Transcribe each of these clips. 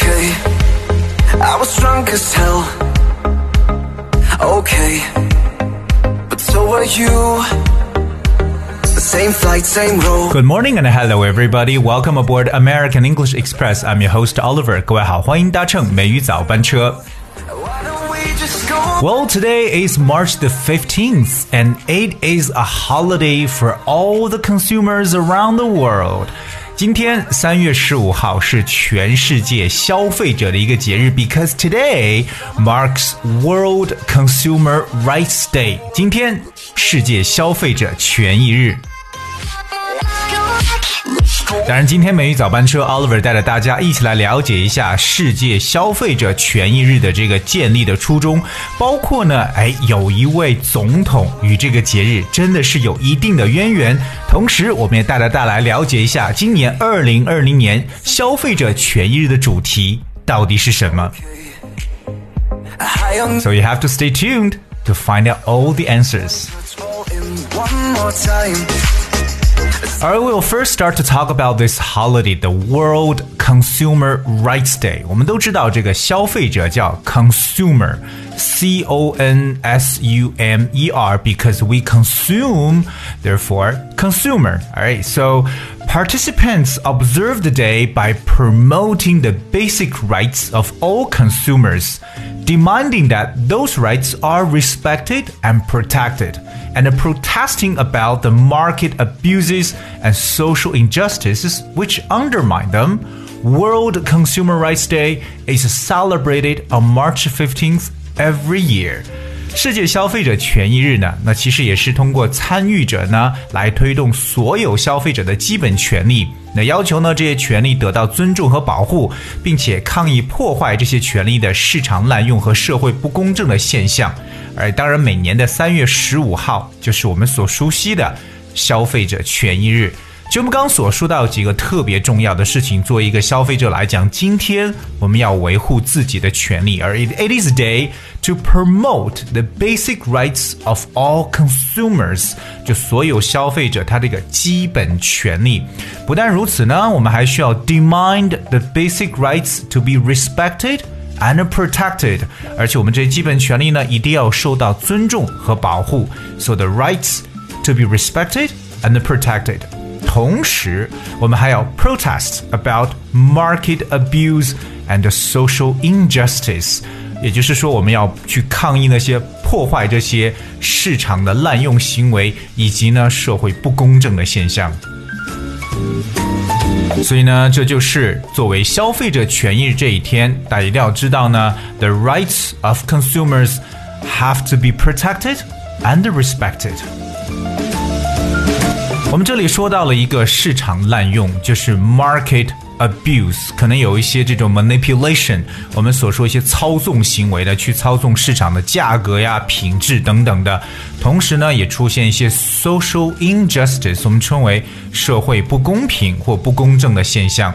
okay. I was drunk as hell. Okay, but so are you. The same flight, same road. Good morning and hello everybody. Welcome aboard American English Express. I'm your host Oliver. 各位好，欢迎搭乘美语早班车。 Why don't we just go? Well, today is March the 15th, and it is a holiday for all the consumers around the world. 今天三月十五号是全世界消费者的一个节日，because today marks World Consumer Rights Day。今天世界消费者权益日。当然，今天美语早班车 Oliver 带着大家一起来了解一下世界消费者权益日的这个建立的初衷，包括呢，哎，有一位总统与这个节日真的是有一定的渊源。同时，我们也带着大家来了解一下今年二零二零年消费者权益日的主题到底是什么。So you have to stay tuned to find out all the answers. let's roll in one more time. Alright, we'll first start to talk about this holiday, the World Consumer Rights Day. 我们都知道这个消费者叫 consumer, C O N S U M E R, because we consume, therefore consumer. Alright, so participants observe the day by promoting the basic rights of all consumers, demanding that those rights are respected and protected and protesting about the market abuses and social injustices which undermine them. World Consumer Rights Day is celebrated on March 15th every year. 世界消费者权益日呢，那其实也是通过参与者呢来推动所有消费者的基本权利，那要求呢这些权利得到尊重和保护，并且抗议破坏这些权利的市场滥用和社会不公正的现象。而当然，每年的三月十五号就是我们所熟悉的消费者权益日。就我们刚刚所说到几个特别重要的事情，作为一个消费者来讲，今天我们要维护自己的权利，而 it it is a day to promote the basic rights of all consumers，就所有消费者他这个基本权利。不但如此呢，我们还需要 demand the basic rights to be respected。and protected，而且我们这些基本权利呢，一定要受到尊重和保护。So the rights to be respected and protected。 同时，我们还要 protest about market abuse and social injustice，也就是说，我们要去抗议那些破坏这些市场的滥用行为，以及呢社会不公正的现象。所以呢，这就是作为消费者权益日这一天，大家一定要知道呢，the rights of consumers have to be protected and respected。 我们这里说到了一个市场滥用，就是 market abuse，可能有一些这种 manipulation，我们所说一些操纵行为的，去操纵市场的价格呀、品质等等的。同时呢，也出现一些 social injustice，我们称为社会不公平或不公正的现象。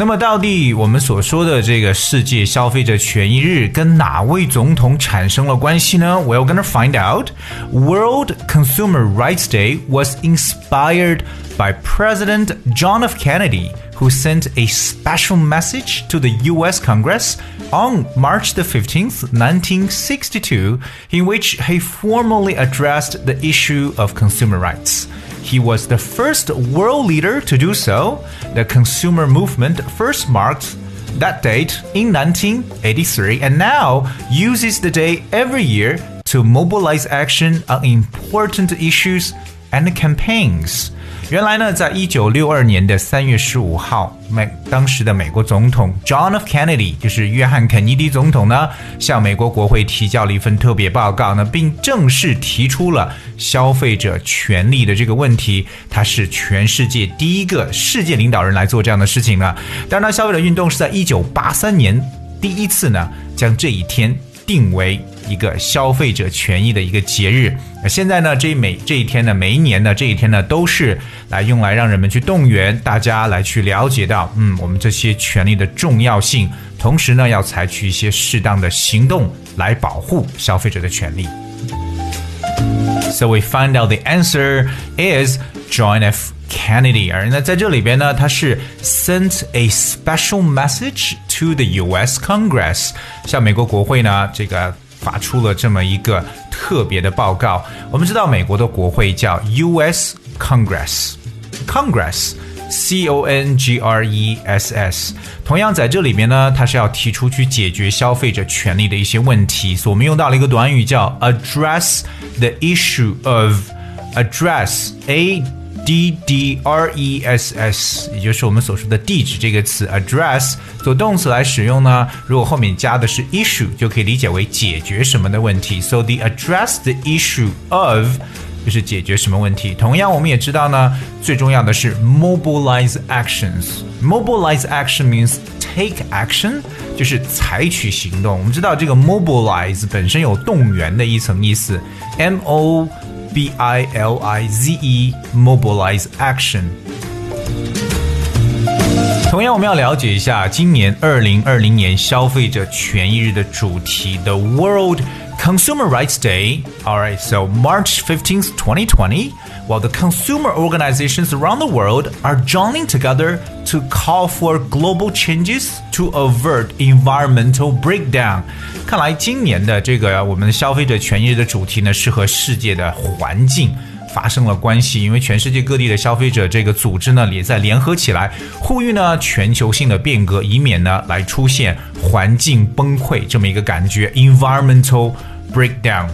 那么，到底我们所说的这个世界消费者权益日跟哪位总统产生了关系呢？We're gonna find out. World Consumer Rights Day was inspired by President John F. Kennedy, who sent a special message to the U.S. Congress on March the 15th, 1962, in which he formally addressed the issue of consumer rights. He was the first world leader to do so. The consumer movement first marked that date in 1983 and now uses the day every year to mobilize action on important issues and campaigns. 原来呢，在一九六二年的三月十五号，美当时的美国总统 John F. Kennedy，就是约翰肯尼迪总统呢，向美国国会提交了一份特别报告呢，并正式提出了消费者权利的这个问题。他是全世界第一个世界领导人来做这样的事情呢。当然呢，消费者运动是在一九八三年第一次呢，将这一天定为一个消费者权益的一个节日。那现在呢，这每这一天呢，每一年呢，这一天呢，都是来用来让人们去动员大家来去了解到，嗯，我们这些权利的重要性，同时呢，要采取一些适当的行动来保护消费者的权利。So we find out the answer is John F. Kennedy。而那在这里边呢，他是 sent a special message to the U.S. Congress，向美国国会呢这个发出了这么一个特别的报告。我们知道美国的国会叫 U.S. Congress，Congress。C O N G R E S S，同样在这里面呢，它是要提出去解决消费者权利的一些问题，所以我们用到了一个短语叫 address the issue of address A D D R E S S，也就是我们所说的地址这个词 address 做动词来使用呢，如果后面加的是 issue，就可以理解为解决什么的问题。So the address the issue of 就是解决什么问题。同样，我们也知道呢，最重要的是 mobilize actions。mobilize action means take action，就是采取行动。我们知道这个 mobilize 本身有动员的一层意思，m o B i l i z mobilize action。同样，我们要了解一下今年二零二零年消费者权益日的主题，The World。Consumer Rights Day. All right, so March 15th, 2020, while the consumer organizations around the world are joining together to call for global changes to avert environmental breakdown. 看来今年的这个我们的消费者权益的主题呢，是和世界的环境。 发生了关系，因为全世界各地的消费者这个组织呢，也在联合起来，呼吁呢全球性的变革，以免呢来出现环境崩溃这么一个感觉，environmental breakdown。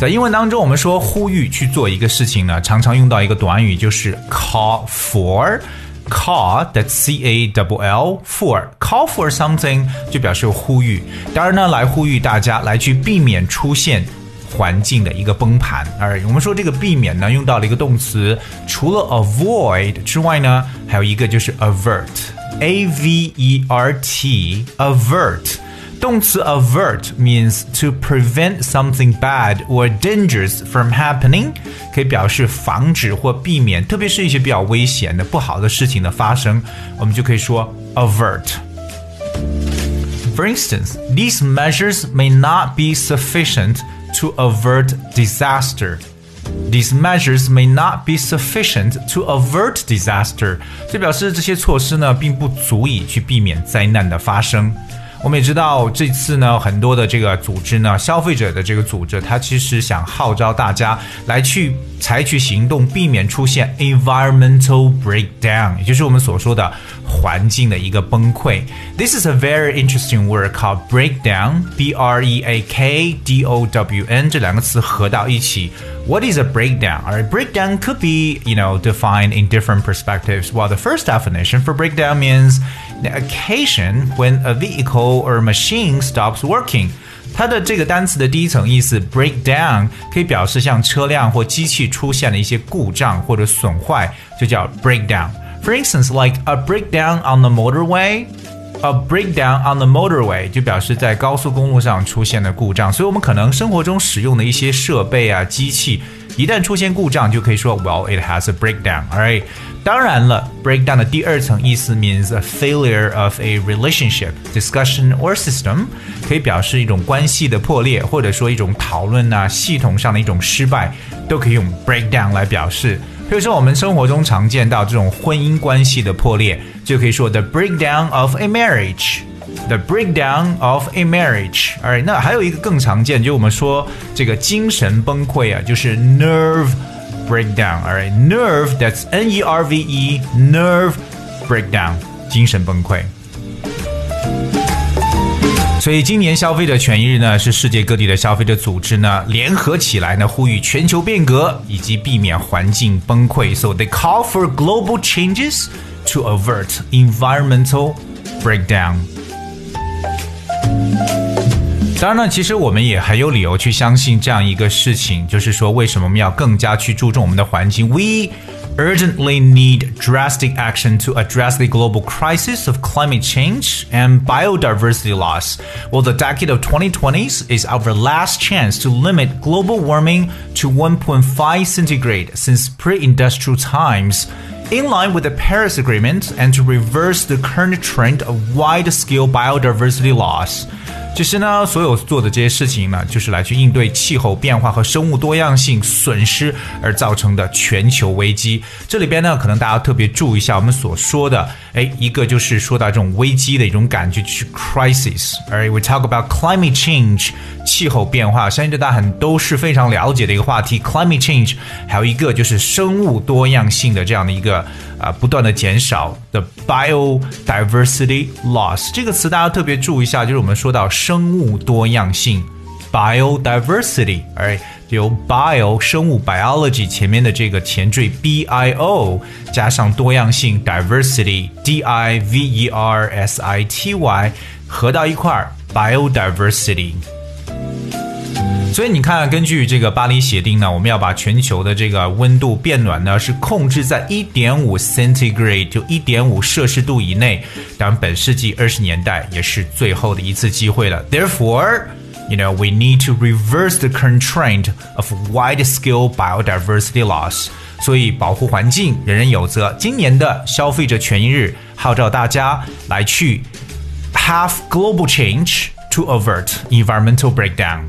在英文当中，我们说呼吁去做一个事情呢，常常用到一个短语，就是 call for。call that C A W L for call for something 就表示呼吁，当然呢，来呼吁大家来去避免出现环境的一个崩盘。而我们说这个避免呢，用到了一个动词，除了 avoid 之外呢，还有一个就是 avert，a v e r t，avert。动词 avert means to prevent something bad or dangerous from happening，可以表示防止或避免，特别是一些比较危险的、不好的事情的发生，我们就可以说 avert。For instance, these measures may not be sufficient to avert disaster. These measures may not be sufficient to avert disaster。这表示这些措施呢，并不足以去避免灾难的发生。我们也知道，这次呢，很多的这个组织呢，消费者的这个组织，它其实想号召大家来去采取行动，避免出现 environmental breakdown，也就是我们所说的环境的一个崩溃。This is a very interesting word called breakdown，b r e a k d o w n，这两个词合到一起。What is a breakdown? A breakdown could be, you know, defined in different perspectives. While the first definition for breakdown means the occasion when a vehicle or machine stops working. 它的这个单词的第一层意思 break down 可以表示像车辆或机器出现了一些故障或者损坏，就叫 breakdown。 For instance, like a breakdown on the motorway a breakdown on the motorway 就表示在高速公路上出现的故障，所以我们可能生活中使用的一些设备啊、机器，一旦出现故障，就可以说 Well, it has a breakdown. Alright，当然了，breakdown 的第二层意思 means a failure of a relationship, discussion or system，可以表示一种关系的破裂，或者说一种讨论啊、系统上的一种失败，都可以用 breakdown 来表示。 比如说，我们生活中常见到这种婚姻关系的破裂，就可以说 the breakdown of a marriage。The breakdown of a marriage。Alright，那还有一个更常见，就我们说这个精神崩溃啊，就是 nerve breakdown。Alright，nerve that's N E R V E nerve breakdown，精神崩溃。所以今年消费者权益日呢，是世界各地的消费者组织呢联合起来呢，呼吁全球变革以及避免环境崩溃。So they call for global changes to avert environmental breakdown. 当然呢，其实我们也很有理由去相信这样一个事情，就是说，为什么我们要更加去注重我们的环境？We urgently need drastic action to address the global crisis of climate change and biodiversity loss. Well, the decade of 2020s is our last chance to limit global warming to 1.5 centigrade since pre-industrial times. In line with the Paris Agreement and to reverse the current trend of wide-scale biodiversity loss. 其实呢，所有做的这些事情呢，就是来去应对气候变化和生物多样性损失而造成的全球危机。这里边呢，可能大家特别注意一下我们所说的，哎，一个就是说到这种危机的一种感觉，就是 crisis。而 we talk about climate change，气候变化，相信这大家很都是非常了解的一个话题。climate change，还有一个就是生物多样性的这样的一个啊不断的减少 的 biodiversity loss 这个词大家特别注意一下，就是我们说到。生物多样性 （biodiversity），而有 bio 生物 biology 前面的这个前缀 b i o 加上多样性 diversity d i v e r s i t y 合到一块儿 biodiversity。 所以你看，根据这个巴黎协定呢，我们要把全球的这个温度变暖呢是控制在一点五 centigrade，就一点五摄氏度以内。当然，本世纪二十年代也是最后的一次机会了。Therefore, you know, we need to reverse the current trend of wide-scale biodiversity loss。所以，保护环境，人人有责。今年的消费者权益日号召大家来去 have global change to avert environmental breakdown。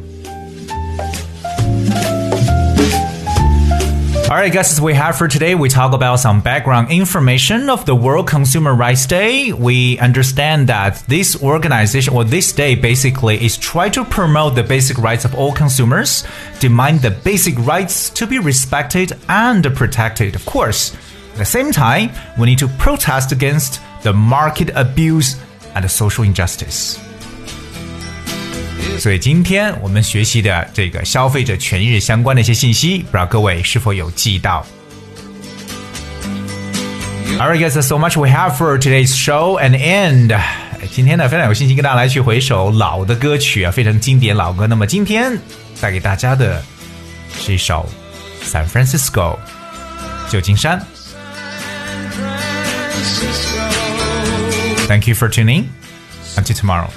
Alright, guys, as we have for today, we talk about some background information of the World Consumer Rights Day. We understand that this organization or this day basically is try to promote the basic rights of all consumers, demand the basic rights to be respected and protected. Of course, at the same time, we need to protest against the market abuse and social injustice. 所以今天我们学习的这个消费者权益相关的一些信息，不知道各位是否有记到 All right, guys, so much we have for today's show and end. 今天呢，非常有信心跟大家来去回首老的歌曲啊，非常经典老歌。那么今天带给大家的是一首《San Francisco》旧金山。Thank you for tuning. Until tomorrow.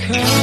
come.